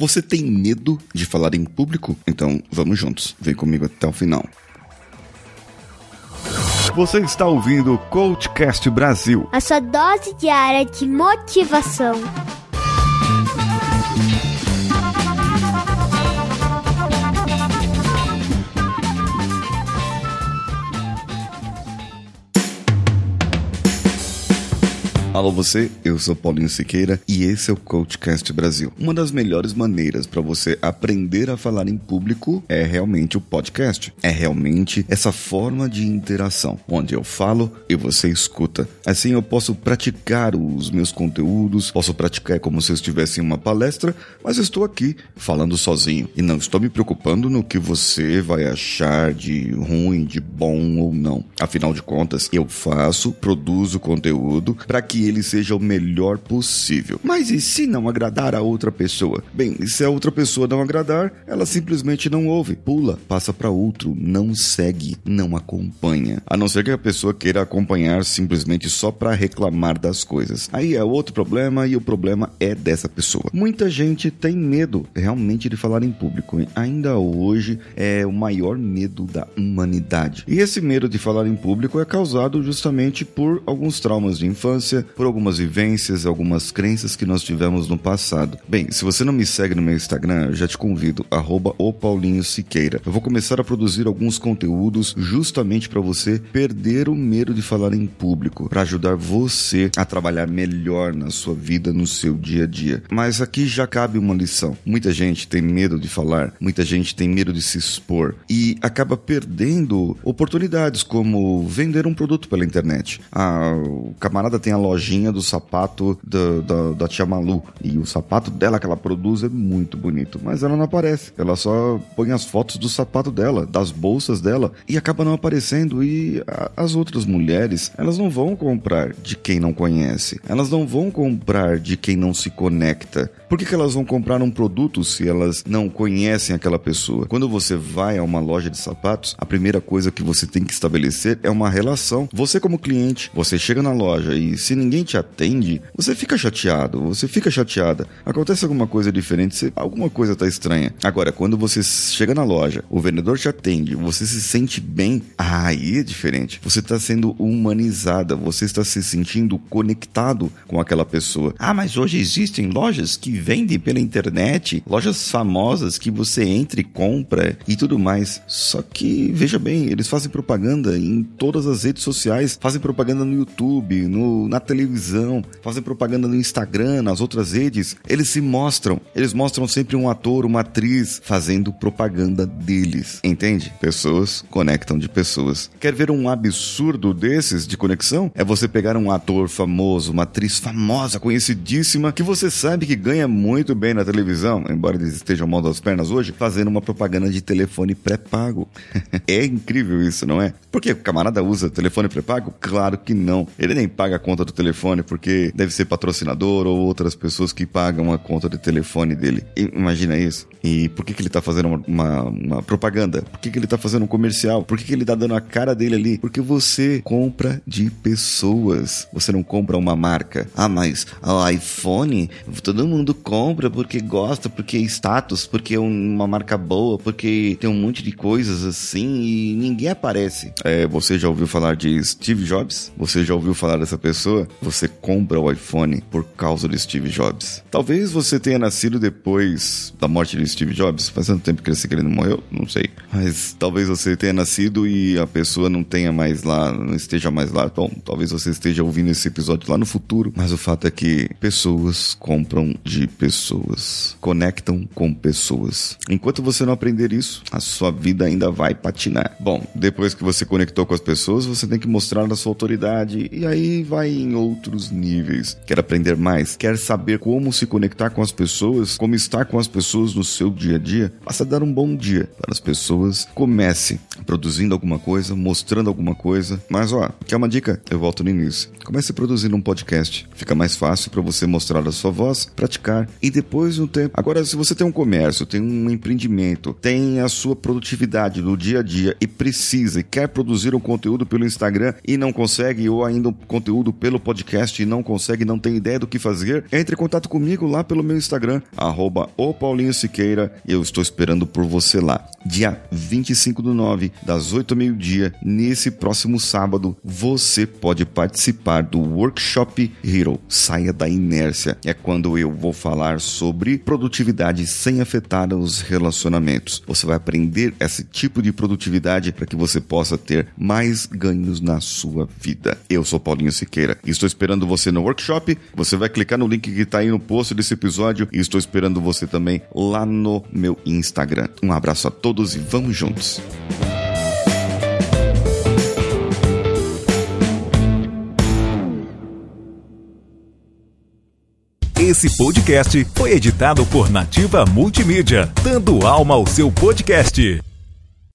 Você tem medo de falar em público? Então vamos juntos. Vem comigo até o final. Você está ouvindo o Coachcast Brasil. A sua dose diária de motivação. Alô você, eu sou Paulinho Siqueira e esse é o Coachcast Brasil. Uma das melhores maneiras para você aprender a falar em público é realmente o podcast. É realmente essa forma de interação, onde eu falo e você escuta. Assim eu posso praticar os meus conteúdos, posso praticar como se eu estivesse em uma palestra, mas estou aqui falando sozinho e não estou me preocupando no que você vai achar de ruim, de bom ou não. Afinal de contas, eu faço, produzo conteúdo para que ele seja o melhor possível. Mas e se não agradar a outra pessoa? Bem, se a outra pessoa não agradar, ela simplesmente não ouve, pula, passa para outro, não segue, não acompanha. A não ser que a pessoa queira acompanhar simplesmente só para reclamar das coisas. Aí é outro problema e o problema é dessa pessoa. Muita gente tem medo realmente de falar em público. Ainda hoje é o maior medo da humanidade. E esse medo de falar em público é causado justamente por alguns traumas de infância, por algumas vivências, algumas crenças que nós tivemos no passado. Bem, se você não me segue no meu Instagram, já te convido, arroba o Paulinho Siqueira. Eu vou começar a produzir alguns conteúdos justamente para você perder o medo de falar em público, para ajudar você a trabalhar melhor na sua vida, no seu dia a dia. Mas aqui já cabe uma lição. Muita gente tem medo de falar, muita gente tem medo de se expor e acaba perdendo oportunidades como vender um produto pela internet. Ah, o camarada tem a lojinha do sapato da, da, da tia Malu. E o sapato dela que ela produz é muito bonito. Mas ela não aparece. Ela só põe as fotos do sapato dela, das bolsas dela. E acaba não aparecendo. E a, as outras mulheres, elas não vão comprar de quem não conhece. Elas não vão comprar de quem não se conecta. Por que, que elas vão comprar um produto se elas não conhecem aquela pessoa? Quando você vai a uma loja de sapatos, a primeira coisa que você tem que estabelecer é uma relação. Você, como cliente, você chega na loja e se ninguém te atende, você fica chateado, você fica chateada. Acontece alguma coisa diferente, você, alguma coisa tá estranha. Agora, quando você chega na loja, o vendedor te atende, você se sente bem, aí é diferente. Você está sendo humanizada, você está se sentindo conectado com aquela pessoa. Ah, mas hoje existem lojas que vendem pela internet, lojas famosas que você entra e compra e tudo mais. Só que, veja bem, eles fazem propaganda em todas as redes sociais, fazem propaganda no YouTube, no, na televisão, fazem propaganda no Instagram, nas outras redes. Eles se mostram, eles mostram sempre um ator, uma atriz fazendo propaganda deles, entende? Pessoas conectam de pessoas. Quer ver um absurdo desses de conexão? É você pegar um ator famoso, uma atriz famosa, conhecidíssima, que você sabe que ganha muito bem na televisão, embora eles estejam mal das pernas hoje, fazendo uma propaganda de telefone pré-pago. é incrível isso, não é? Porque o camarada usa telefone pré-pago? Claro que não. Ele nem paga a conta do telefone porque deve ser patrocinador ou outras pessoas que pagam a conta de telefone dele. Imagina isso. E por que, que ele tá fazendo uma, uma, uma propaganda? Por que, que ele tá fazendo um comercial? Por que, que ele tá dando a cara dele ali? Porque você compra de pessoas. Você não compra uma marca. Ah, mas o iPhone, todo mundo compra porque gosta, porque é status, porque é uma marca boa, porque tem um monte de coisas assim e ninguém aparece. É, você já ouviu falar de Steve Jobs? Você já ouviu falar dessa pessoa? Você compra o iPhone por causa de Steve Jobs. Talvez você tenha nascido depois da morte de Steve Jobs. Faz tanto tempo que ele não morreu? Não sei. Mas talvez você tenha nascido e a pessoa não tenha mais lá, não esteja mais lá. Bom, talvez você esteja ouvindo esse episódio lá no futuro. Mas o fato é que pessoas compram de pessoas, conectam com pessoas. Enquanto você não aprender isso, a sua vida ainda vai patinar. Bom, depois que você conectou com as pessoas, você tem que mostrar a sua autoridade e aí vai em outros níveis. Quer aprender mais? Quer saber como se conectar com as pessoas? Como estar com as pessoas no seu dia a dia? Basta dar um bom dia para as pessoas. Comece produzindo alguma coisa, mostrando alguma coisa. Mas ó, quer uma dica? Eu volto no início. Comece produzindo um podcast. Fica mais fácil para você mostrar a sua voz, praticar e depois no tempo. Agora, se você tem um comércio, tem um empreendimento, tem a sua produtividade no dia a dia e precisa e quer produzir um conteúdo pelo Instagram e não consegue, ou ainda um conteúdo pelo podcast e não consegue, não tem ideia do que fazer, entre em contato comigo lá pelo meu Instagram, arroba o Paulinho Siqueira, eu estou esperando por você lá. Dia 25 do 9, das 8 ao meio-dia, nesse próximo sábado, você pode participar do Workshop Hero. Saia da inércia. É quando eu vou falar sobre produtividade sem afetar os relacionamentos. Você vai aprender esse tipo de produtividade para que você possa ter mais ganhos na sua vida. Eu sou Paulinho Siqueira e estou esperando você no workshop. Você vai clicar no link que está aí no post desse episódio e estou esperando você também lá no meu Instagram. Um abraço a todos e vamos juntos. Esse podcast foi editado por Nativa Multimídia, dando alma ao seu podcast.